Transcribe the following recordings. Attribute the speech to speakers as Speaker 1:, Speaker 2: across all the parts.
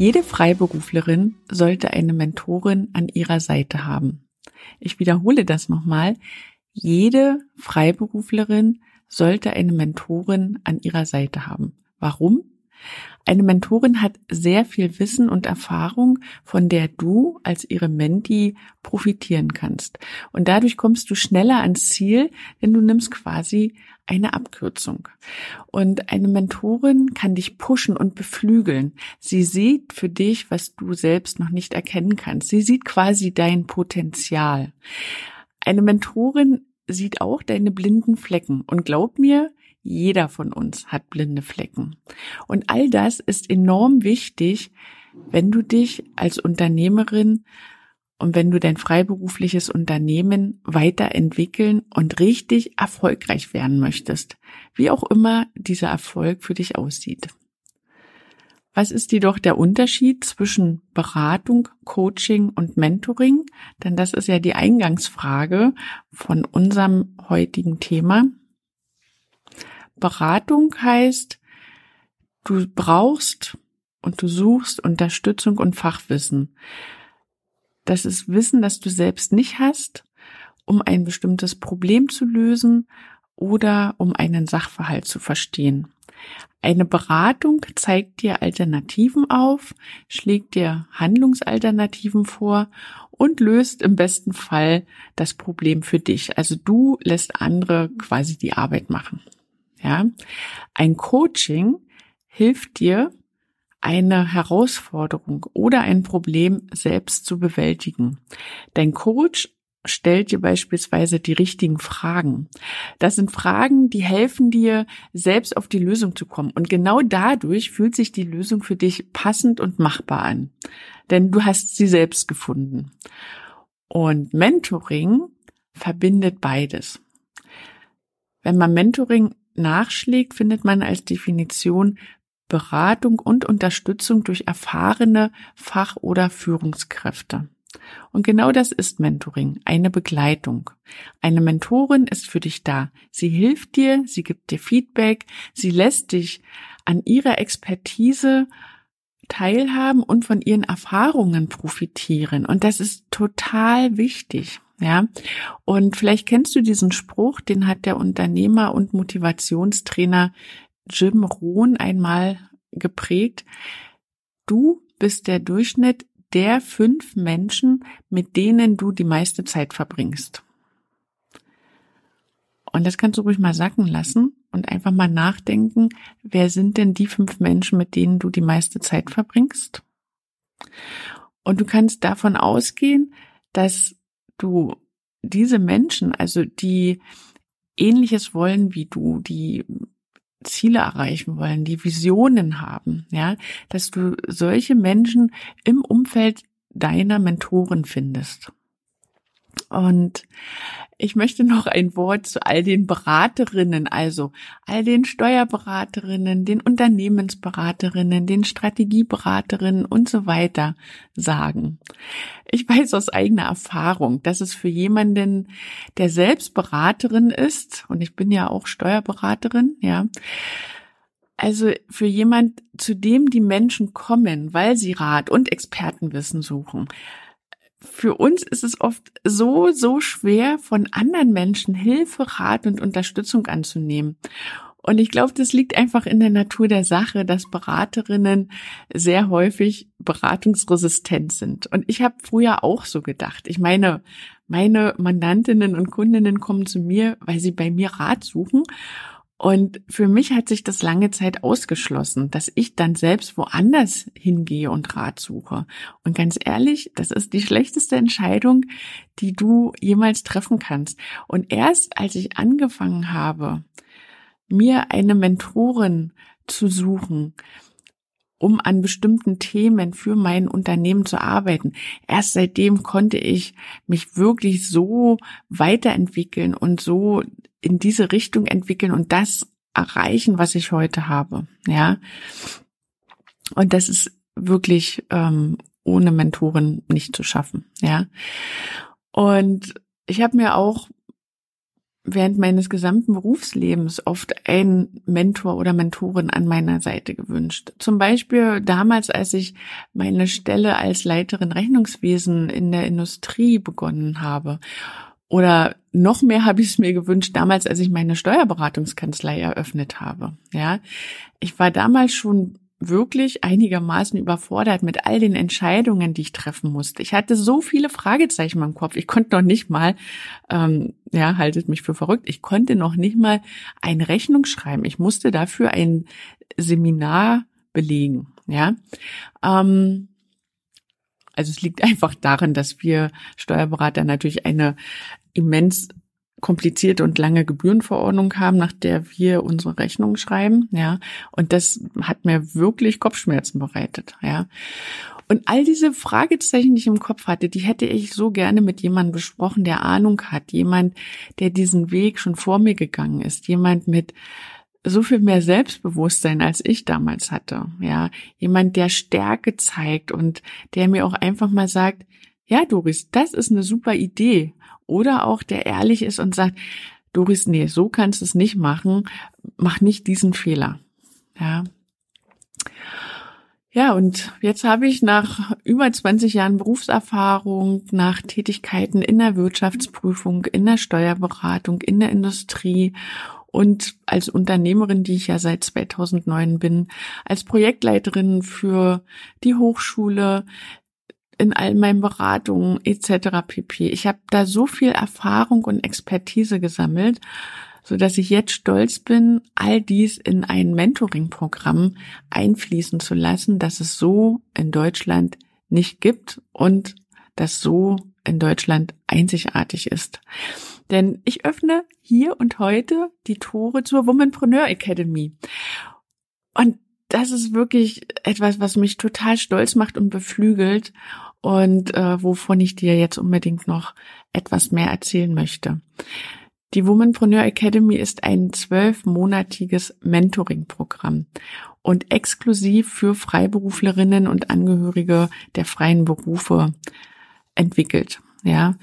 Speaker 1: Jede Freiberuflerin sollte eine Mentorin an ihrer Seite haben. Ich wiederhole das nochmal. Jede Freiberuflerin sollte eine Mentorin an ihrer Seite haben. Warum? Eine Mentorin hat sehr viel Wissen und Erfahrung, von der du als ihre Menti profitieren kannst. Und dadurch kommst du schneller ans Ziel, denn du nimmst quasi eine Abkürzung. Und eine Mentorin kann dich pushen und beflügeln. Sie sieht für dich, was du selbst noch nicht erkennen kannst. Sie sieht quasi dein Potenzial. Eine Mentorin sieht auch deine blinden Flecken. Und glaub mir, jeder von uns hat blinde Flecken. Und all das ist enorm wichtig, wenn du dich als Unternehmerin und wenn du dein freiberufliches Unternehmen weiterentwickeln und richtig erfolgreich werden möchtest, wie auch immer dieser Erfolg für dich aussieht. Was ist jedoch der Unterschied zwischen Beratung, Coaching und Mentoring? Denn das ist ja die Eingangsfrage von unserem heutigen Thema. Beratung heißt, du brauchst und du suchst Unterstützung und Fachwissen. Das ist Wissen, das du selbst nicht hast, um ein bestimmtes Problem zu lösen oder um einen Sachverhalt zu verstehen. Eine Beratung zeigt dir Alternativen auf, schlägt dir Handlungsalternativen vor und löst im besten Fall das Problem für dich. Also du lässt andere quasi die Arbeit machen. Ja, ein Coaching hilft dir, eine Herausforderung oder ein Problem selbst zu bewältigen. Dein Coach stellt dir beispielsweise die richtigen Fragen. Das sind Fragen, die helfen dir, selbst auf die Lösung zu kommen. Und genau dadurch fühlt sich die Lösung für dich passend und machbar an. Denn du hast sie selbst gefunden. Und Mentoring verbindet beides. Wenn man Mentoring nachschlägt, findet man als Definition Beratung und Unterstützung durch erfahrene Fach- oder Führungskräfte. Und genau das ist Mentoring, eine Begleitung. Eine Mentorin ist für dich da. Sie hilft dir, sie gibt dir Feedback, sie lässt dich an ihrer Expertise teilhaben und von ihren Erfahrungen profitieren. Und das ist total wichtig. Ja, und vielleicht kennst du diesen Spruch, den hat der Unternehmer und Motivationstrainer Jim Rohn einmal geprägt. Du bist der Durchschnitt der fünf Menschen, mit denen du die meiste Zeit verbringst. Und das kannst du ruhig mal sacken lassen und einfach mal nachdenken, wer sind denn die fünf Menschen, mit denen du die meiste Zeit verbringst? Und du kannst davon ausgehen, dass du diese Menschen, also die ähnliches wollen wie du, die Ziele erreichen wollen, die Visionen haben, ja, dass du solche Menschen im Umfeld deiner Mentoren findest. Und ich möchte noch ein Wort zu all den Beraterinnen, also all den Steuerberaterinnen, den Unternehmensberaterinnen, den Strategieberaterinnen und so weiter sagen. Ich weiß aus eigener Erfahrung, dass es für jemanden, der selbst Beraterin ist, und ich bin ja auch Steuerberaterin, ja, also für jemand, zu dem die Menschen kommen, weil sie Rat und Expertenwissen suchen, für uns ist es oft so, so schwer, von anderen Menschen Hilfe, Rat und Unterstützung anzunehmen. Und ich glaube, das liegt einfach in der Natur der Sache, dass Beraterinnen sehr häufig beratungsresistent sind. Und ich habe früher auch so gedacht. Ich meine, meine Mandantinnen und Kundinnen kommen zu mir, weil sie bei mir Rat suchen. Und für mich hat sich das lange Zeit ausgeschlossen, dass ich dann selbst woanders hingehe und Rat suche. Und ganz ehrlich, das ist die schlechteste Entscheidung, die du jemals treffen kannst. Und erst als ich angefangen habe, mir eine Mentorin zu suchen, um an bestimmten Themen für mein Unternehmen zu arbeiten. Erst seitdem konnte ich mich wirklich so weiterentwickeln und so in diese Richtung entwickeln und das erreichen, was ich heute habe. Ja. Und das ist wirklich ähm, ohne Mentoren nicht zu schaffen. Ja. Und ich habe mir auch während meines gesamten Berufslebens oft einen Mentor oder Mentorin an meiner Seite gewünscht. Zum Beispiel damals, als ich meine Stelle als Leiterin Rechnungswesen in der Industrie begonnen habe. Oder noch mehr habe ich es mir gewünscht damals, als ich meine Steuerberatungskanzlei eröffnet habe. Ja, ich war damals schon wirklich einigermaßen überfordert mit all den Entscheidungen, die ich treffen musste. Ich hatte so viele Fragezeichen im Kopf. Ich konnte noch nicht mal, ähm, ja, haltet mich für verrückt, ich konnte noch nicht mal eine Rechnung schreiben. Ich musste dafür ein Seminar belegen. Ja, ähm, also es liegt einfach daran, dass wir Steuerberater natürlich eine immens komplizierte und lange Gebührenverordnung haben, nach der wir unsere Rechnungen schreiben, ja. Und das hat mir wirklich Kopfschmerzen bereitet, ja. Und all diese Fragezeichen, die ich im Kopf hatte, die hätte ich so gerne mit jemandem besprochen, der Ahnung hat, jemand, der diesen Weg schon vor mir gegangen ist, jemand mit so viel mehr Selbstbewusstsein, als ich damals hatte, ja. Jemand, der Stärke zeigt und der mir auch einfach mal sagt, ja, Doris, das ist eine super Idee oder auch der ehrlich ist und sagt, Doris, nee, so kannst du es nicht machen, mach nicht diesen Fehler. Ja. Ja, und jetzt habe ich nach über 20 Jahren Berufserfahrung, nach Tätigkeiten in der Wirtschaftsprüfung, in der Steuerberatung, in der Industrie und als Unternehmerin, die ich ja seit 2009 bin, als Projektleiterin für die Hochschule, in all meinen Beratungen etc. pp. Ich habe da so viel Erfahrung und Expertise gesammelt, so dass ich jetzt stolz bin, all dies in ein Mentoring-Programm einfließen zu lassen, dass es so in Deutschland nicht gibt und das so in Deutschland einzigartig ist. Denn ich öffne hier und heute die Tore zur Womanpreneur Academy. Und das ist wirklich etwas, was mich total stolz macht und beflügelt und äh, wovon ich dir jetzt unbedingt noch etwas mehr erzählen möchte. Die Womanpreneur Academy ist ein zwölfmonatiges Mentoring-Programm und exklusiv für Freiberuflerinnen und Angehörige der freien Berufe entwickelt. Ja.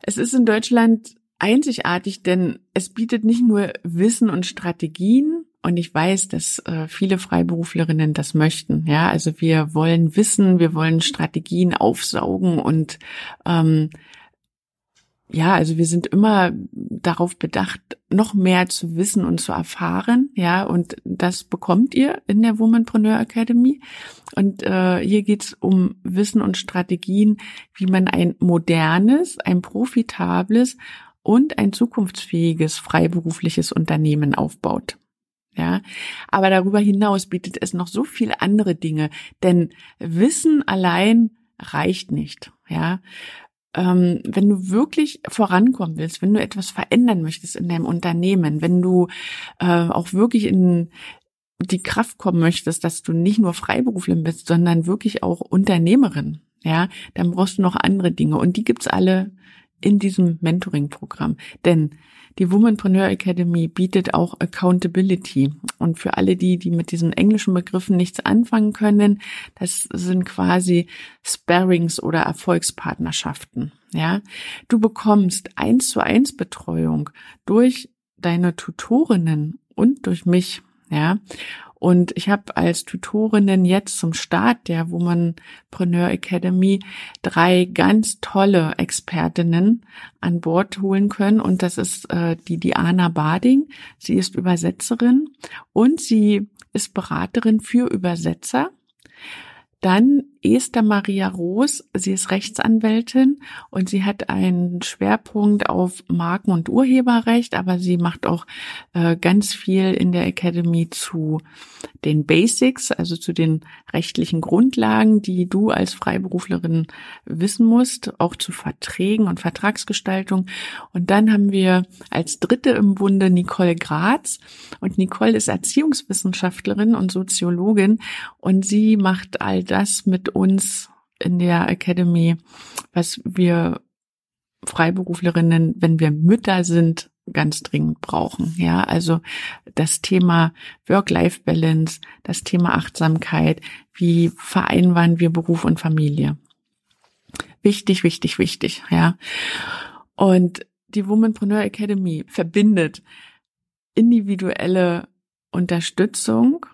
Speaker 1: Es ist in Deutschland einzigartig, denn es bietet nicht nur Wissen und Strategien, und ich weiß, dass äh, viele Freiberuflerinnen das möchten. Ja, also wir wollen wissen, wir wollen Strategien aufsaugen und ähm, ja, also wir sind immer darauf bedacht, noch mehr zu wissen und zu erfahren, ja, und das bekommt ihr in der Womanpreneur Academy. Und äh, hier geht's um Wissen und Strategien, wie man ein modernes, ein profitables und ein zukunftsfähiges freiberufliches Unternehmen aufbaut. Ja, aber darüber hinaus bietet es noch so viele andere Dinge, denn Wissen allein reicht nicht. Ja, ähm, wenn du wirklich vorankommen willst, wenn du etwas verändern möchtest in deinem Unternehmen, wenn du äh, auch wirklich in die Kraft kommen möchtest, dass du nicht nur Freiberuflerin bist, sondern wirklich auch Unternehmerin, ja, dann brauchst du noch andere Dinge und die gibt's alle in diesem Mentoring-Programm. Denn die Womanpreneur Academy bietet auch Accountability. Und für alle die, die mit diesen englischen Begriffen nichts anfangen können, das sind quasi Sparrings oder Erfolgspartnerschaften. Ja, du bekommst eins zu eins Betreuung durch deine Tutorinnen und durch mich. Ja, und ich habe als Tutorinnen jetzt zum Start der Womanpreneur Academy drei ganz tolle Expertinnen an Bord holen können. Und das ist äh, die Diana Bading. Sie ist Übersetzerin und sie ist Beraterin für Übersetzer. Dann Esther Maria Roos. Sie ist Rechtsanwältin und sie hat einen Schwerpunkt auf Marken- und Urheberrecht, aber sie macht auch äh, ganz viel in der Academy zu den Basics, also zu den rechtlichen Grundlagen, die du als Freiberuflerin wissen musst, auch zu Verträgen und Vertragsgestaltung. Und dann haben wir als dritte im Bunde Nicole Graz. Und Nicole ist Erziehungswissenschaftlerin und Soziologin und sie macht all das uns in der Academy, was wir Freiberuflerinnen, wenn wir Mütter sind, ganz dringend brauchen. Ja, also das Thema Work-Life-Balance, das Thema Achtsamkeit, wie vereinbaren wir Beruf und Familie. Wichtig, wichtig, wichtig, ja. Und die Womanpreneur Academy verbindet individuelle Unterstützung,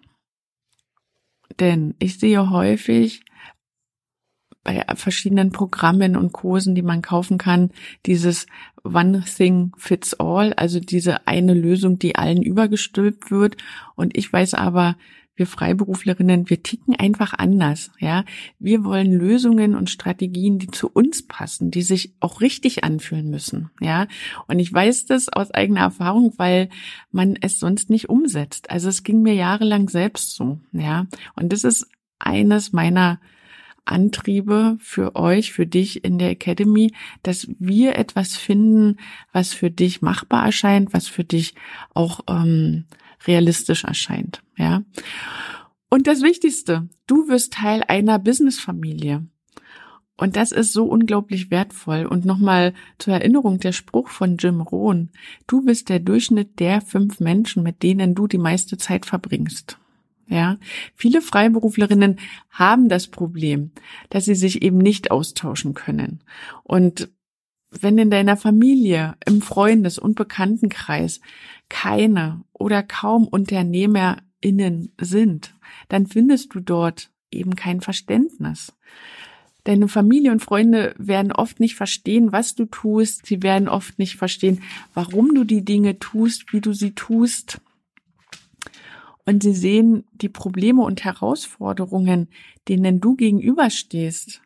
Speaker 1: denn ich sehe häufig, bei verschiedenen Programmen und Kursen, die man kaufen kann, dieses One Thing Fits All, also diese eine Lösung, die allen übergestülpt wird. Und ich weiß aber, wir Freiberuflerinnen, wir ticken einfach anders, ja. Wir wollen Lösungen und Strategien, die zu uns passen, die sich auch richtig anfühlen müssen, ja. Und ich weiß das aus eigener Erfahrung, weil man es sonst nicht umsetzt. Also es ging mir jahrelang selbst so, ja. Und das ist eines meiner Antriebe für euch, für dich in der Academy, dass wir etwas finden, was für dich machbar erscheint, was für dich auch ähm, realistisch erscheint. Ja. Und das Wichtigste, du wirst Teil einer Businessfamilie. Und das ist so unglaublich wertvoll. Und nochmal zur Erinnerung der Spruch von Jim Rohn. Du bist der Durchschnitt der fünf Menschen, mit denen du die meiste Zeit verbringst. Ja, viele Freiberuflerinnen haben das Problem, dass sie sich eben nicht austauschen können. Und wenn in deiner Familie, im Freundes- und Bekanntenkreis keine oder kaum UnternehmerInnen sind, dann findest du dort eben kein Verständnis. Deine Familie und Freunde werden oft nicht verstehen, was du tust. Sie werden oft nicht verstehen, warum du die Dinge tust, wie du sie tust und sie sehen die Probleme und Herausforderungen, denen du gegenüberstehst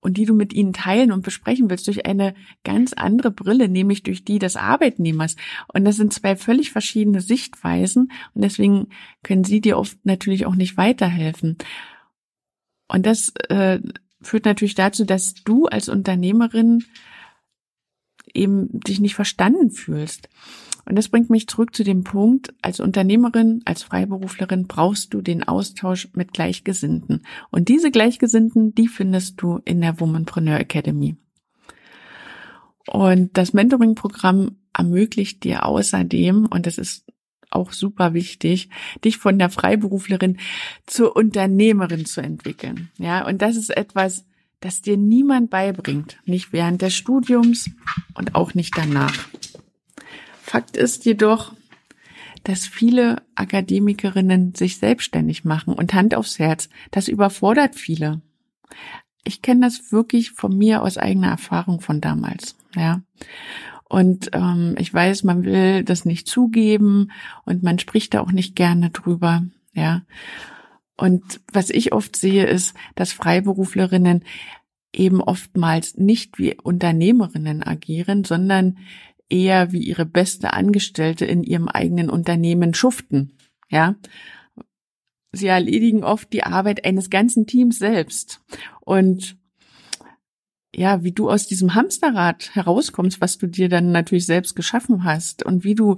Speaker 1: und die du mit ihnen teilen und besprechen willst, durch eine ganz andere Brille, nämlich durch die des Arbeitnehmers. Und das sind zwei völlig verschiedene Sichtweisen und deswegen können sie dir oft natürlich auch nicht weiterhelfen. Und das äh, führt natürlich dazu, dass du als Unternehmerin eben dich nicht verstanden fühlst. Und das bringt mich zurück zu dem Punkt, als Unternehmerin, als Freiberuflerin brauchst du den Austausch mit Gleichgesinnten. Und diese Gleichgesinnten, die findest du in der Womanpreneur Academy. Und das Mentoring-Programm ermöglicht dir außerdem, und das ist auch super wichtig, dich von der Freiberuflerin zur Unternehmerin zu entwickeln. Ja, und das ist etwas, das dir niemand beibringt. Nicht während des Studiums und auch nicht danach. Fakt ist jedoch, dass viele Akademikerinnen sich selbstständig machen und Hand aufs Herz, das überfordert viele. Ich kenne das wirklich von mir aus eigener Erfahrung von damals, ja. Und ähm, ich weiß, man will das nicht zugeben und man spricht da auch nicht gerne drüber, ja. Und was ich oft sehe, ist, dass Freiberuflerinnen eben oftmals nicht wie Unternehmerinnen agieren, sondern eher wie ihre beste Angestellte in ihrem eigenen Unternehmen schuften. Ja. Sie erledigen oft die Arbeit eines ganzen Teams selbst. Und ja, wie du aus diesem Hamsterrad herauskommst, was du dir dann natürlich selbst geschaffen hast und wie du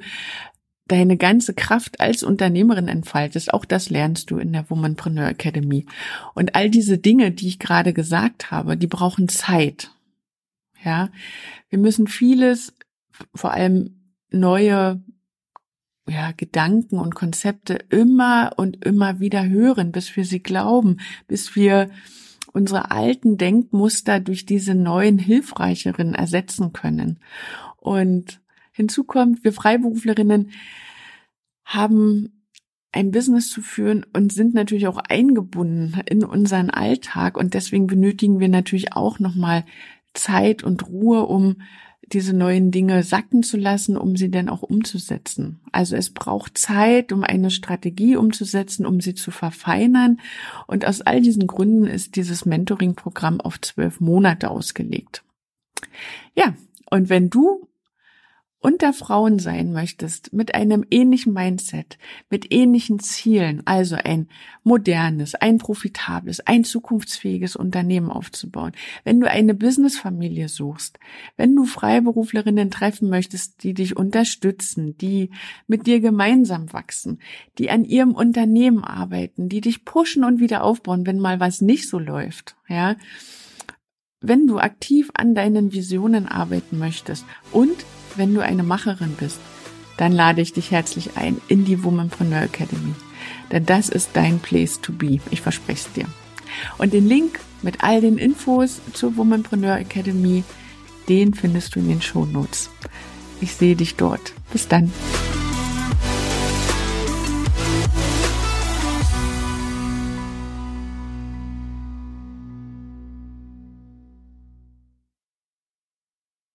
Speaker 1: deine ganze Kraft als Unternehmerin entfaltest, auch das lernst du in der Womanpreneur Academy. Und all diese Dinge, die ich gerade gesagt habe, die brauchen Zeit. Ja, wir müssen vieles vor allem neue ja, Gedanken und Konzepte immer und immer wieder hören, bis wir sie glauben, bis wir unsere alten Denkmuster durch diese neuen hilfreicheren ersetzen können. Und hinzu kommt, wir Freiberuflerinnen haben ein Business zu führen und sind natürlich auch eingebunden in unseren Alltag und deswegen benötigen wir natürlich auch nochmal Zeit und Ruhe, um diese neuen Dinge sacken zu lassen, um sie dann auch umzusetzen. Also es braucht Zeit, um eine Strategie umzusetzen, um sie zu verfeinern. Und aus all diesen Gründen ist dieses Mentoring-Programm auf zwölf Monate ausgelegt. Ja, und wenn du unter Frauen sein möchtest, mit einem ähnlichen Mindset, mit ähnlichen Zielen, also ein modernes, ein profitables, ein zukunftsfähiges Unternehmen aufzubauen, wenn du eine Businessfamilie suchst, wenn du Freiberuflerinnen treffen möchtest, die dich unterstützen, die mit dir gemeinsam wachsen, die an ihrem Unternehmen arbeiten, die dich pushen und wieder aufbauen, wenn mal was nicht so läuft, ja, wenn du aktiv an deinen Visionen arbeiten möchtest und wenn du eine Macherin bist, dann lade ich dich herzlich ein in die Womanpreneur Academy. Denn das ist dein Place to be. Ich verspreche es dir. Und den Link mit all den Infos zur Womanpreneur Academy, den findest du in den Show Notes. Ich sehe dich dort. Bis dann.